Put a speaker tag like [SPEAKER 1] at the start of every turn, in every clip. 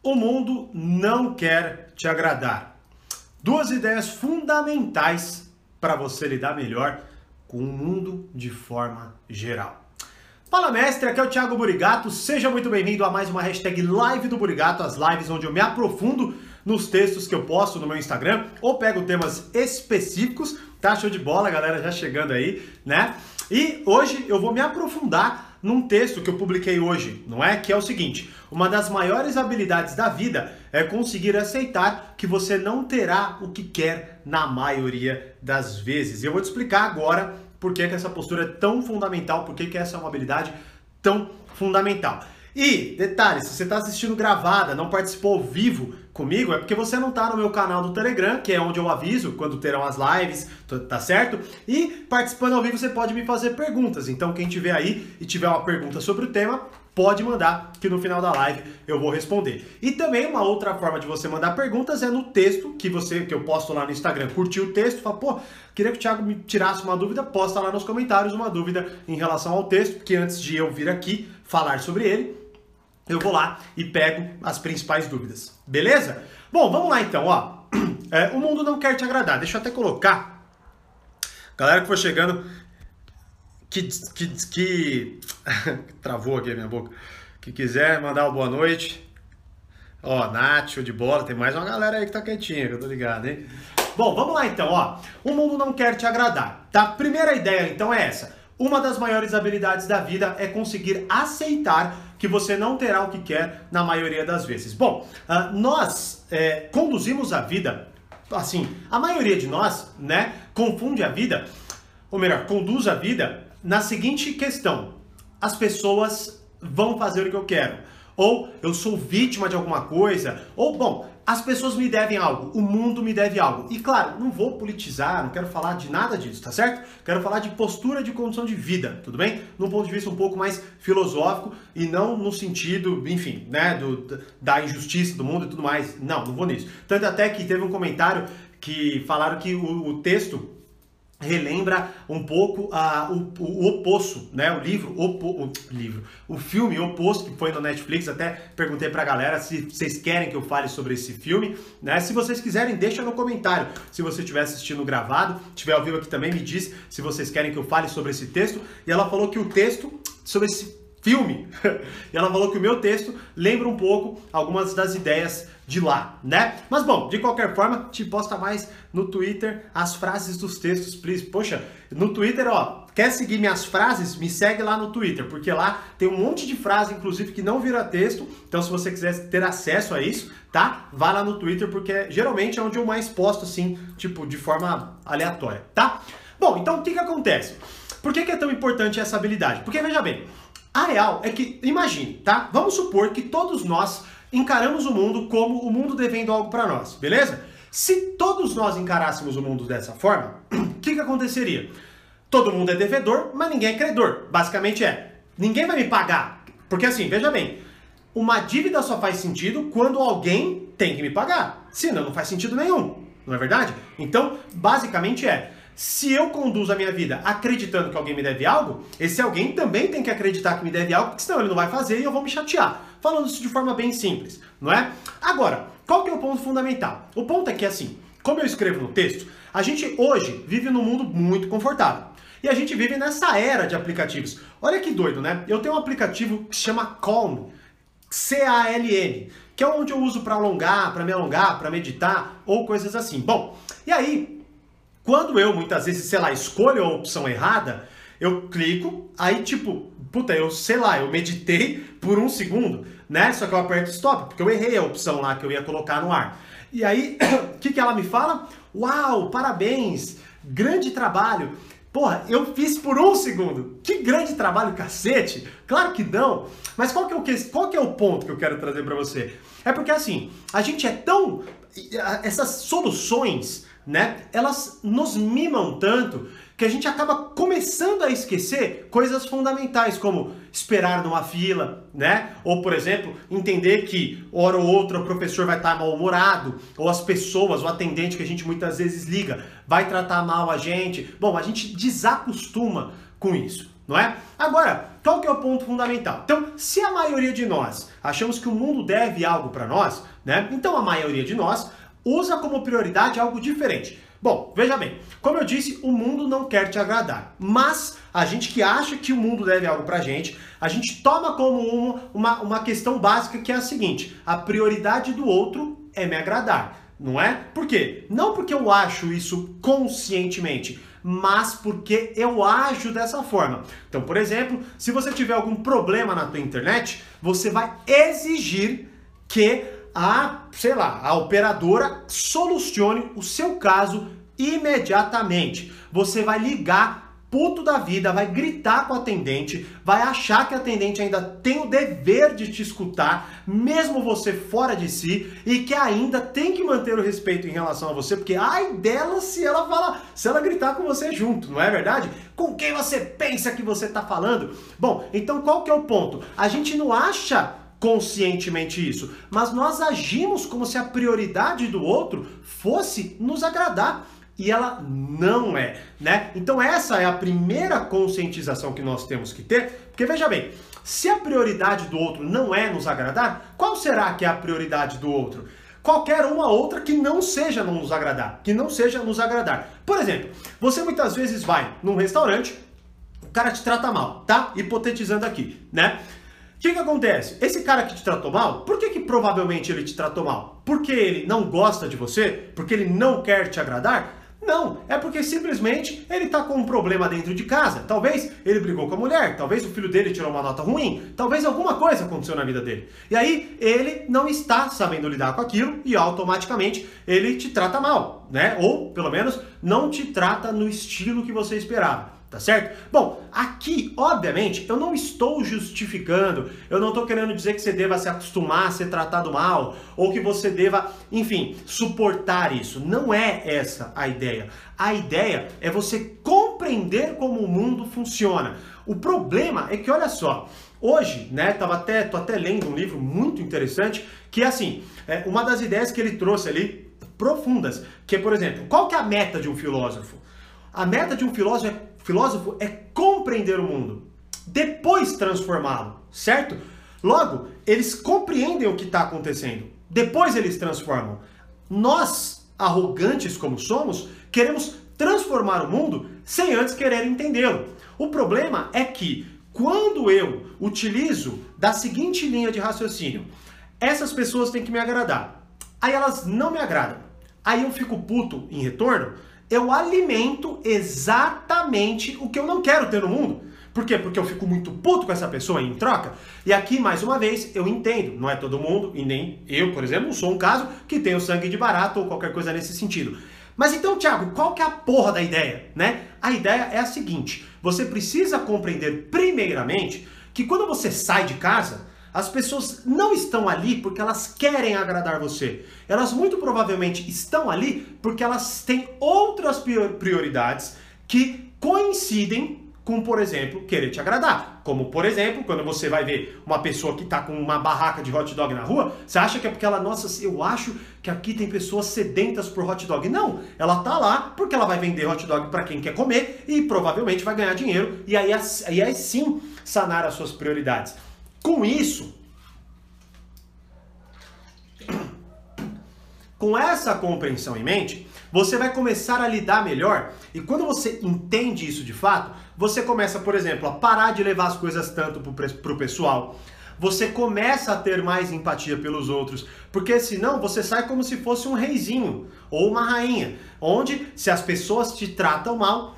[SPEAKER 1] O mundo não quer te agradar. Duas ideias fundamentais para você lidar melhor com o mundo de forma geral. Fala mestre, aqui é o Thiago Burigato, seja muito bem-vindo a mais uma hashtag Live do Burigato, as lives onde eu me aprofundo nos textos que eu posto no meu Instagram ou pego temas específicos, tá show de bola, galera já chegando aí, né? E hoje eu vou me aprofundar num texto que eu publiquei hoje, não é? Que é o seguinte: uma das maiores habilidades da vida é conseguir aceitar que você não terá o que quer na maioria das vezes. E eu vou te explicar agora por que, que essa postura é tão fundamental, por que, que essa é uma habilidade tão fundamental. E, detalhe, se você está assistindo gravada, não participou ao vivo comigo, é porque você não está no meu canal do Telegram, que é onde eu aviso quando terão as lives, tá certo? E participando ao vivo você pode me fazer perguntas. Então, quem tiver aí e tiver uma pergunta sobre o tema, pode mandar, que no final da live eu vou responder. E também uma outra forma de você mandar perguntas é no texto que você que eu posto lá no Instagram. Curtiu o texto, fala, pô, queria que o Thiago me tirasse uma dúvida, posta lá nos comentários uma dúvida em relação ao texto, que antes de eu vir aqui falar sobre ele, eu vou lá e pego as principais dúvidas. Beleza? Bom, vamos lá então, ó. É, o mundo não quer te agradar. Deixa eu até colocar. Galera que for chegando, que, que, que travou aqui a minha boca. Que quiser mandar uma boa noite. Ó, Nath, de bola, tem mais uma galera aí que tá quietinha, que eu tô ligado, hein? Bom, vamos lá então, ó. O mundo não quer te agradar, tá? Primeira ideia então é essa. Uma das maiores habilidades da vida é conseguir aceitar que você não terá o que quer na maioria das vezes. Bom, uh, nós é, conduzimos a vida, assim, a maioria de nós, né, confunde a vida, ou melhor, conduz a vida na seguinte questão: as pessoas vão fazer o que eu quero. Ou eu sou vítima de alguma coisa, ou bom, as pessoas me devem algo, o mundo me deve algo. E claro, não vou politizar, não quero falar de nada disso, tá certo? Quero falar de postura de condição de vida, tudo bem? Num ponto de vista um pouco mais filosófico e não no sentido, enfim, né, do, da injustiça do mundo e tudo mais. Não, não vou nisso. Tanto até que teve um comentário que falaram que o, o texto relembra um pouco uh, o, o, Oposto, né? O livro, o, o livro, o filme Oposto que foi no Netflix. Até perguntei pra galera se vocês querem que eu fale sobre esse filme, né? Se vocês quiserem, deixa no comentário. Se você estiver assistindo gravado, estiver ao vivo aqui também, me diz se vocês querem que eu fale sobre esse texto. E ela falou que o texto sobre esse filme, e ela falou que o meu texto lembra um pouco algumas das ideias de lá, né? Mas bom, de qualquer forma, te posta mais no Twitter as frases dos textos, please. Poxa, no Twitter, ó, quer seguir minhas frases? Me segue lá no Twitter, porque lá tem um monte de frase, inclusive, que não vira texto. Então, se você quiser ter acesso a isso, tá? Vá lá no Twitter, porque geralmente é onde eu mais posto, assim, tipo, de forma aleatória, tá? Bom, então o que que acontece? Por que, que é tão importante essa habilidade? Porque, veja bem, a real é que, imagine, tá? Vamos supor que todos nós encaramos o mundo como o mundo devendo algo para nós, beleza? Se todos nós encarássemos o mundo dessa forma, o que, que aconteceria? Todo mundo é devedor, mas ninguém é credor. Basicamente é, ninguém vai me pagar. Porque assim, veja bem, uma dívida só faz sentido quando alguém tem que me pagar. Senão não faz sentido nenhum, não é verdade? Então, basicamente é, se eu conduzo a minha vida acreditando que alguém me deve algo, esse alguém também tem que acreditar que me deve algo, porque senão ele não vai fazer e eu vou me chatear. Falando isso de forma bem simples, não é? Agora, qual que é o ponto fundamental? O ponto é que assim, como eu escrevo no texto, a gente hoje vive num mundo muito confortável. E a gente vive nessa era de aplicativos. Olha que doido, né? Eu tenho um aplicativo que se chama Calm, C-A-L-M, que é onde eu uso para alongar, para me alongar, para meditar ou coisas assim. Bom, e aí quando eu, muitas vezes, sei lá, escolho a opção errada, eu clico, aí tipo, puta, eu sei lá, eu meditei por um segundo, né? Só que eu aperto stop, porque eu errei a opção lá que eu ia colocar no ar. E aí, o que, que ela me fala? Uau, parabéns, grande trabalho. Porra, eu fiz por um segundo. Que grande trabalho, cacete. Claro que não. Mas qual que é o, qual que é o ponto que eu quero trazer para você? É porque assim, a gente é tão... Essas soluções né? Elas nos mimam tanto que a gente acaba começando a esquecer coisas fundamentais, como esperar numa fila, né? Ou, por exemplo, entender que hora ou outra o professor vai estar mal-humorado, ou as pessoas, o atendente que a gente muitas vezes liga, vai tratar mal a gente. Bom, a gente desacostuma com isso. não é? Agora, qual que é o ponto fundamental? Então, se a maioria de nós achamos que o mundo deve algo para nós, né? Então a maioria de nós usa como prioridade algo diferente. Bom, veja bem, como eu disse, o mundo não quer te agradar, mas a gente que acha que o mundo deve algo pra gente, a gente toma como uma, uma, uma questão básica que é a seguinte: a prioridade do outro é me agradar, não é? Por quê? Não porque eu acho isso conscientemente, mas porque eu ajo dessa forma. Então, por exemplo, se você tiver algum problema na tua internet, você vai exigir que a, sei lá, a operadora solucione o seu caso imediatamente. Você vai ligar puto da vida, vai gritar com o atendente, vai achar que o atendente ainda tem o dever de te escutar, mesmo você fora de si, e que ainda tem que manter o respeito em relação a você, porque ai dela se ela fala, se ela gritar com você junto, não é verdade? Com quem você pensa que você está falando? Bom, então qual que é o ponto? A gente não acha conscientemente isso, mas nós agimos como se a prioridade do outro fosse nos agradar e ela não é, né? Então essa é a primeira conscientização que nós temos que ter, porque veja bem, se a prioridade do outro não é nos agradar, qual será que é a prioridade do outro? Qualquer uma outra que não seja não nos agradar, que não seja nos agradar. Por exemplo, você muitas vezes vai num restaurante, o cara te trata mal, tá? Hipotetizando aqui, né? O que, que acontece? Esse cara que te tratou mal, por que, que provavelmente ele te tratou mal? Porque ele não gosta de você? Porque ele não quer te agradar? Não, é porque simplesmente ele está com um problema dentro de casa. Talvez ele brigou com a mulher, talvez o filho dele tirou uma nota ruim, talvez alguma coisa aconteceu na vida dele. E aí ele não está sabendo lidar com aquilo e automaticamente ele te trata mal, né? Ou pelo menos não te trata no estilo que você esperava tá certo? Bom, aqui, obviamente, eu não estou justificando, eu não estou querendo dizer que você deva se acostumar a ser tratado mal, ou que você deva, enfim, suportar isso. Não é essa a ideia. A ideia é você compreender como o mundo funciona. O problema é que, olha só, hoje, né, tava até, tô até lendo um livro muito interessante, que é assim, é uma das ideias que ele trouxe ali, profundas, que é, por exemplo, qual que é a meta de um filósofo? A meta de um filósofo é filósofo é compreender o mundo, depois transformá-lo, certo? Logo, eles compreendem o que está acontecendo, depois eles transformam. Nós, arrogantes como somos, queremos transformar o mundo sem antes querer entendê-lo. O problema é que quando eu utilizo da seguinte linha de raciocínio, essas pessoas têm que me agradar. Aí elas não me agradam. Aí eu fico puto em retorno eu alimento exatamente o que eu não quero ter no mundo. Por quê? Porque eu fico muito puto com essa pessoa em troca. E aqui, mais uma vez, eu entendo. Não é todo mundo, e nem eu, por exemplo, sou um caso que tenho sangue de barato ou qualquer coisa nesse sentido. Mas então, Thiago, qual que é a porra da ideia, né? A ideia é a seguinte: você precisa compreender primeiramente que quando você sai de casa, as pessoas não estão ali porque elas querem agradar você. Elas muito provavelmente estão ali porque elas têm outras prioridades que coincidem com, por exemplo, querer te agradar. Como, por exemplo, quando você vai ver uma pessoa que está com uma barraca de hot dog na rua, você acha que é porque ela, nossa, eu acho que aqui tem pessoas sedentas por hot dog. Não, ela tá lá porque ela vai vender hot dog para quem quer comer e provavelmente vai ganhar dinheiro e aí, aí, aí sim sanar as suas prioridades. Com isso, com essa compreensão em mente, você vai começar a lidar melhor e quando você entende isso de fato, você começa, por exemplo, a parar de levar as coisas tanto para o pessoal. Você começa a ter mais empatia pelos outros, porque senão você sai como se fosse um reizinho ou uma rainha, onde se as pessoas te tratam mal,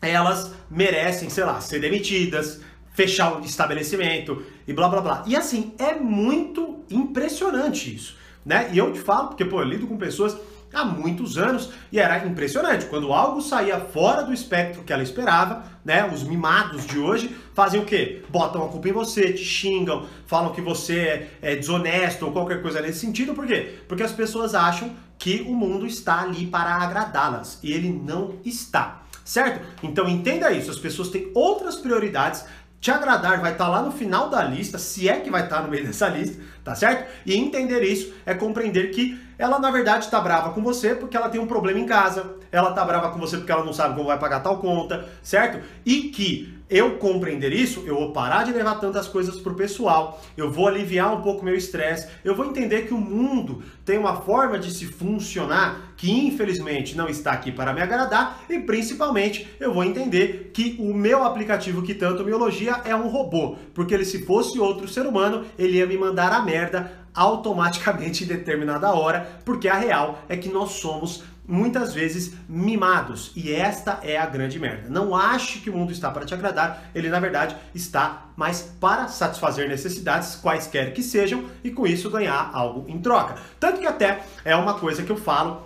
[SPEAKER 1] elas merecem, sei lá, ser demitidas, fechar o estabelecimento e blá blá blá. E assim, é muito impressionante isso, né? E eu te falo, porque pô, eu lido com pessoas há muitos anos e era impressionante. Quando algo saía fora do espectro que ela esperava, né? Os mimados de hoje fazem o quê? Botam a culpa em você, te xingam, falam que você é, é desonesto ou qualquer coisa nesse sentido. Por quê? Porque as pessoas acham que o mundo está ali para agradá-las e ele não está. Certo? Então entenda isso, as pessoas têm outras prioridades te agradar vai estar tá lá no final da lista, se é que vai estar tá no meio dessa lista, tá certo? E entender isso é compreender que ela na verdade está brava com você porque ela tem um problema em casa, ela está brava com você porque ela não sabe como vai pagar tal conta, certo? E que eu compreender isso, eu vou parar de levar tantas coisas pro pessoal, eu vou aliviar um pouco meu estresse, eu vou entender que o mundo tem uma forma de se funcionar que infelizmente não está aqui para me agradar e principalmente eu vou entender que o meu aplicativo que tanto me elogia é um robô, porque ele se fosse outro ser humano, ele ia me mandar a merda automaticamente em determinada hora, porque a real é que nós somos muitas vezes mimados. E esta é a grande merda. Não ache que o mundo está para te agradar, ele na verdade está mais para satisfazer necessidades, quaisquer que sejam, e com isso ganhar algo em troca. Tanto que até é uma coisa que eu falo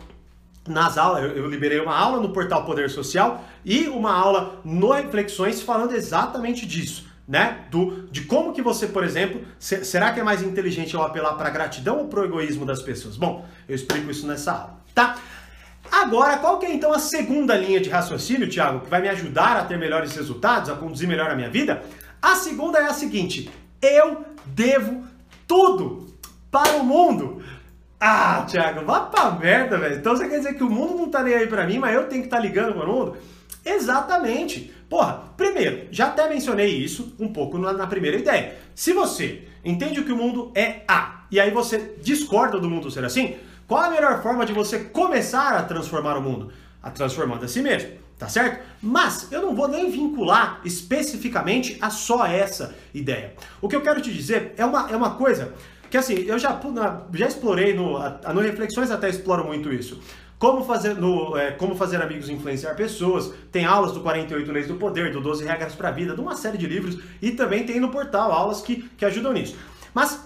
[SPEAKER 1] nas aulas, eu, liberei uma aula no portal Poder Social e uma aula no Reflexões falando exatamente disso. Né? Do, de como que você, por exemplo, se, será que é mais inteligente eu apelar para gratidão ou para o egoísmo das pessoas? Bom, eu explico isso nessa aula, tá? Agora, qual que é então a segunda linha de raciocínio, Thiago, que vai me ajudar a ter melhores resultados, a conduzir melhor a minha vida? A segunda é a seguinte: eu devo tudo para o mundo. Ah, Thiago, vá pra merda, velho. Então você quer dizer que o mundo não tá nem aí pra mim, mas eu tenho que estar tá ligando o mundo? Exatamente. Porra, primeiro, já até mencionei isso um pouco na, na, primeira ideia. Se você entende que o mundo é A e aí você discorda do mundo ser assim, qual a melhor forma de você começar a transformar o mundo? A transformando a si mesmo, tá certo? Mas eu não vou nem vincular especificamente a só essa ideia. O que eu quero te dizer é uma, é uma coisa que assim, eu já, já explorei no, no Reflexões até exploro muito isso. Como fazer, no, é, como fazer amigos influenciar pessoas. Tem aulas do 48 Leis do Poder, do 12 Regras para a Vida, de uma série de livros. E também tem no portal aulas que, que ajudam nisso. Mas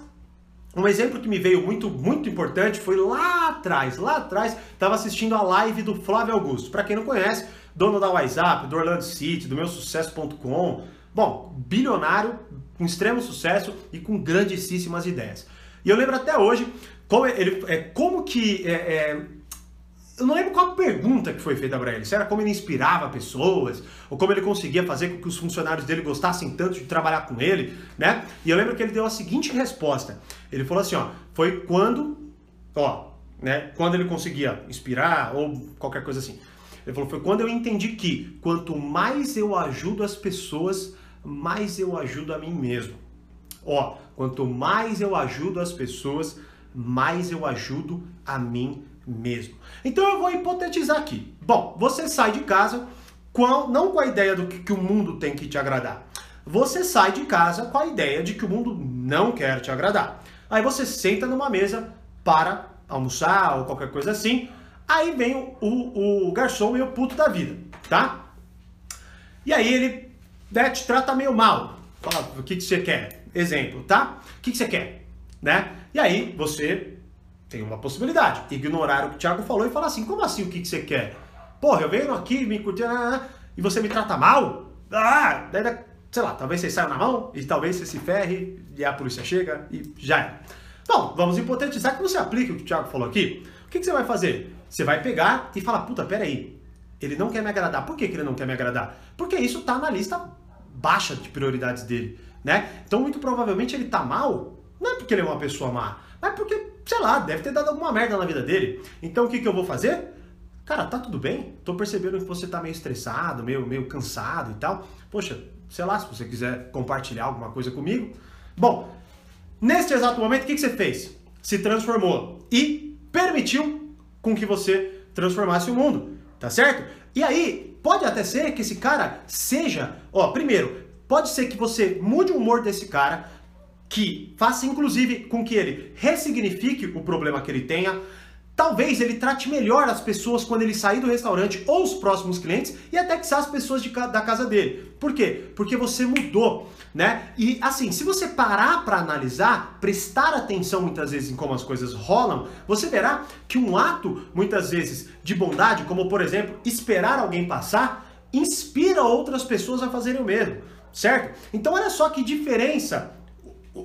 [SPEAKER 1] um exemplo que me veio muito, muito importante foi lá atrás, lá atrás, estava assistindo a live do Flávio Augusto. Para quem não conhece, dono da WhatsApp, do Orlando City, do meu sucesso.com. Bom, bilionário, com extremo sucesso e com grandíssimas ideias. E eu lembro até hoje como, ele, é, como que. É, é, eu não lembro qual pergunta que foi feita para ele. Se era como ele inspirava pessoas, ou como ele conseguia fazer com que os funcionários dele gostassem tanto de trabalhar com ele, né? E eu lembro que ele deu a seguinte resposta. Ele falou assim, ó, foi quando, ó, né, quando ele conseguia inspirar ou qualquer coisa assim. Ele falou, foi quando eu entendi que quanto mais eu ajudo as pessoas, mais eu ajudo a mim mesmo. Ó, quanto mais eu ajudo as pessoas, mais eu ajudo a mim mesmo. Então eu vou hipotetizar aqui. Bom, você sai de casa com, não com a ideia do que, que o mundo tem que te agradar. Você sai de casa com a ideia de que o mundo não quer te agradar. Aí você senta numa mesa para almoçar ou qualquer coisa assim. Aí vem o, o, o garçom e o puto da vida, tá? E aí ele né, te trata meio mal. Fala, o que, que você quer? Exemplo, tá? O que, que você quer? Né? E aí você tem uma possibilidade. Ignorar o que o Thiago falou e falar assim, como assim o que, que você quer? Porra, eu venho aqui me curtir e você me trata mal? Ah, daí sei lá, talvez você saia na mão e talvez você se ferre e a polícia chega e já é. Bom, vamos hipotetizar que você aplique o que o Thiago falou aqui. O que, que você vai fazer? Você vai pegar e falar, puta, peraí, ele não quer me agradar. Por que, que ele não quer me agradar? Porque isso tá na lista baixa de prioridades dele, né? Então, muito provavelmente ele tá mal, não é porque ele é uma pessoa má, mas porque, sei lá, deve ter dado alguma merda na vida dele. Então, o que, que eu vou fazer? Cara, tá tudo bem? Tô percebendo que você tá meio estressado, meio, meio cansado e tal. Poxa, sei lá, se você quiser compartilhar alguma coisa comigo. Bom, neste exato momento, o que, que você fez? Se transformou e permitiu com que você transformasse o mundo, tá certo? E aí, pode até ser que esse cara seja, ó, primeiro, pode ser que você mude o humor desse cara, que faça inclusive com que ele ressignifique o problema que ele tenha, Talvez ele trate melhor as pessoas quando ele sair do restaurante ou os próximos clientes e até que as pessoas de, da casa dele. Por quê? Porque você mudou, né? E assim, se você parar para analisar, prestar atenção muitas vezes em como as coisas rolam, você verá que um ato muitas vezes de bondade, como por exemplo, esperar alguém passar, inspira outras pessoas a fazerem o mesmo, certo? Então olha só que diferença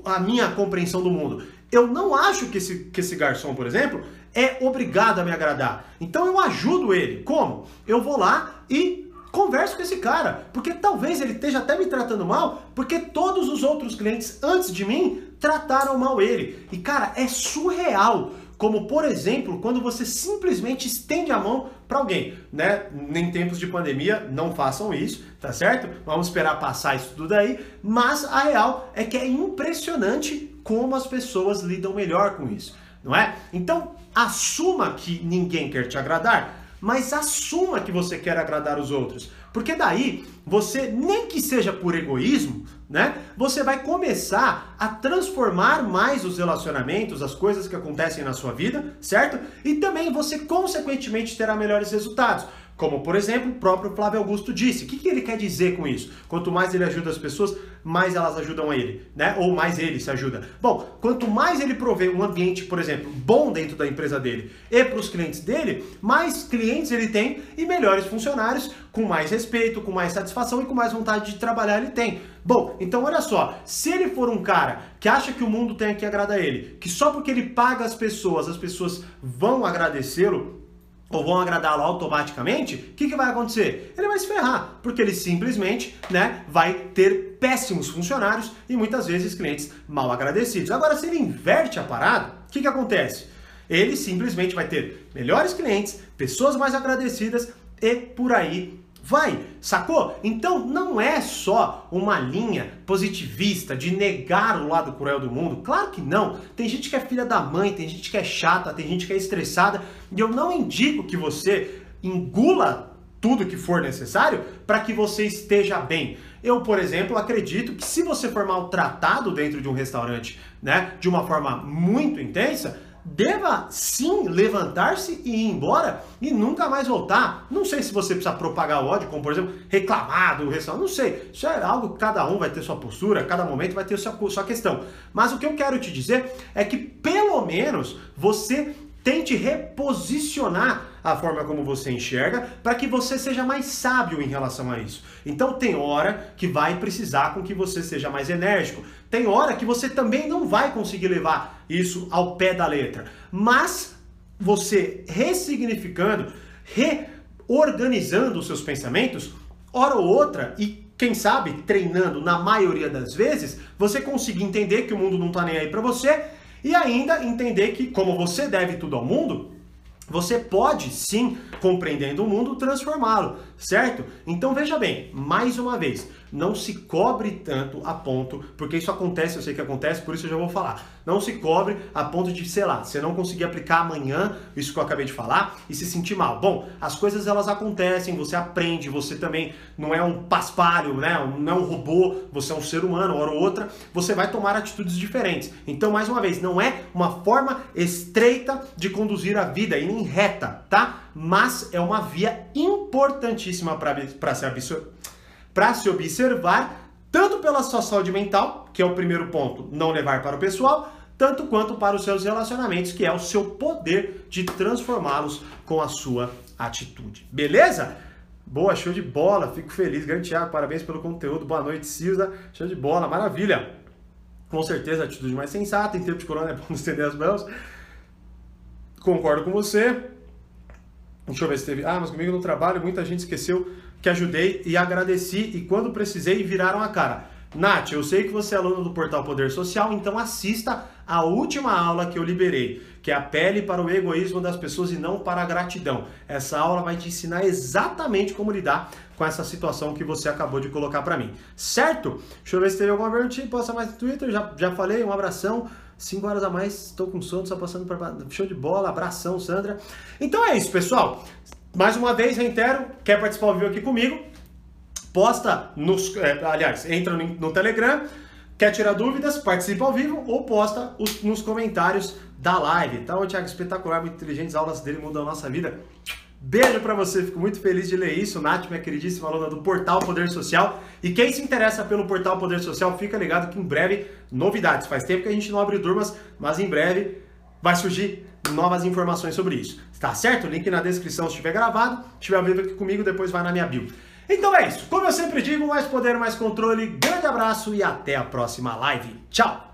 [SPEAKER 1] a minha compreensão do mundo. Eu não acho que esse, que esse garçom, por exemplo, é obrigado a me agradar. Então eu ajudo ele. Como? Eu vou lá e converso com esse cara, porque talvez ele esteja até me tratando mal, porque todos os outros clientes antes de mim trataram mal ele. E cara, é surreal como por exemplo, quando você simplesmente estende a mão para alguém, né? Em tempos de pandemia, não façam isso, tá certo? Vamos esperar passar isso tudo aí, mas a real é que é impressionante como as pessoas lidam melhor com isso, não é? Então, assuma que ninguém quer te agradar, mas assuma que você quer agradar os outros. Porque daí você, nem que seja por egoísmo, né? Você vai começar a transformar mais os relacionamentos, as coisas que acontecem na sua vida, certo? E também você, consequentemente, terá melhores resultados. Como, por exemplo, o próprio Flávio Augusto disse. O que, que ele quer dizer com isso? Quanto mais ele ajuda as pessoas, mais elas ajudam a ele, né? Ou mais ele se ajuda. Bom, quanto mais ele provê um ambiente, por exemplo, bom dentro da empresa dele e para os clientes dele, mais clientes ele tem e melhores funcionários, com mais respeito, com mais satisfação e com mais vontade de trabalhar ele tem. Bom, então olha só, se ele for um cara que acha que o mundo tem que agradar ele, que só porque ele paga as pessoas, as pessoas vão agradecê-lo, ou vão agradá-lo automaticamente, o que, que vai acontecer? Ele vai se ferrar, porque ele simplesmente né, vai ter péssimos funcionários e muitas vezes clientes mal agradecidos. Agora, se ele inverte a parada, o que, que acontece? Ele simplesmente vai ter melhores clientes, pessoas mais agradecidas e por aí Vai, sacou? Então não é só uma linha positivista de negar o lado cruel do mundo. Claro que não. Tem gente que é filha da mãe, tem gente que é chata, tem gente que é estressada. E eu não indico que você engula tudo que for necessário para que você esteja bem. Eu, por exemplo, acredito que se você for maltratado dentro de um restaurante, né, de uma forma muito intensa, deva sim levantar-se e ir embora e nunca mais voltar. Não sei se você precisa propagar ódio, como por exemplo, reclamar do restaurante, não sei. Isso é algo que cada um vai ter sua postura, cada momento vai ter sua, sua questão. Mas o que eu quero te dizer é que pelo menos você tente reposicionar a forma como você enxerga para que você seja mais sábio em relação a isso. Então tem hora que vai precisar com que você seja mais enérgico. Tem hora que você também não vai conseguir levar isso ao pé da letra. Mas você ressignificando, reorganizando os seus pensamentos, hora ou outra, e quem sabe treinando na maioria das vezes, você conseguir entender que o mundo não está nem aí para você e ainda entender que, como você deve tudo ao mundo, você pode sim, compreendendo o mundo, transformá-lo, certo? Então veja bem, mais uma vez, não se cobre tanto a ponto, porque isso acontece, eu sei que acontece, por isso eu já vou falar. Não se cobre a ponto de, sei lá, você não conseguir aplicar amanhã isso que eu acabei de falar e se sentir mal. Bom, as coisas elas acontecem, você aprende, você também não é um paspalho, né? Não é um robô, você é um ser humano, hora ou outra, você vai tomar atitudes diferentes. Então, mais uma vez, não é uma forma estreita de conduzir a vida e nem reta, tá? Mas é uma via importantíssima para se se observar, tanto pela sua saúde mental, que é o primeiro ponto, não levar para o pessoal, tanto quanto para os seus relacionamentos, que é o seu poder de transformá-los com a sua atitude. Beleza? Boa, show de bola, fico feliz. Grande Thiago, parabéns pelo conteúdo. Boa noite, Cisa. Show de bola, maravilha. Com certeza, atitude mais sensata. Em tempo de corona é bom estender as mãos. Concordo com você. Deixa eu ver se teve. Ah, mas comigo no trabalho muita gente esqueceu que ajudei e agradeci e quando precisei viraram a cara. Nath, eu sei que você é aluno do Portal Poder Social, então assista a última aula que eu liberei, que é a pele para o egoísmo das pessoas e não para a gratidão. Essa aula vai te ensinar exatamente como lidar com essa situação que você acabou de colocar para mim. Certo? Deixa eu ver se teve alguma pergunta. Posta mais no Twitter, já, já falei, um abração. 5 horas a mais, estou com sono, só passando para show de bola, abração, Sandra. Então é isso, pessoal. Mais uma vez, reitero, quer participar ao vivo aqui comigo? Posta nos. É, aliás, entra no, no, Telegram, quer tirar dúvidas, participa ao vivo ou posta os, nos comentários da live. Tá, o Thiago, espetacular, muito inteligente, as aulas dele mudam a nossa vida. Beijo para você, fico muito feliz de ler isso. Nath, minha queridíssima aluna do Portal Poder Social. E quem se interessa pelo Portal Poder Social, fica ligado que em breve novidades. Faz tempo que a gente não abre turmas, mas em breve vai surgir novas informações sobre isso. Tá certo? Link na descrição se estiver gravado. Se estiver vivo aqui comigo, depois vai na minha bio. Então é isso. Como eu sempre digo, mais poder, mais controle. Grande abraço e até a próxima live. Tchau!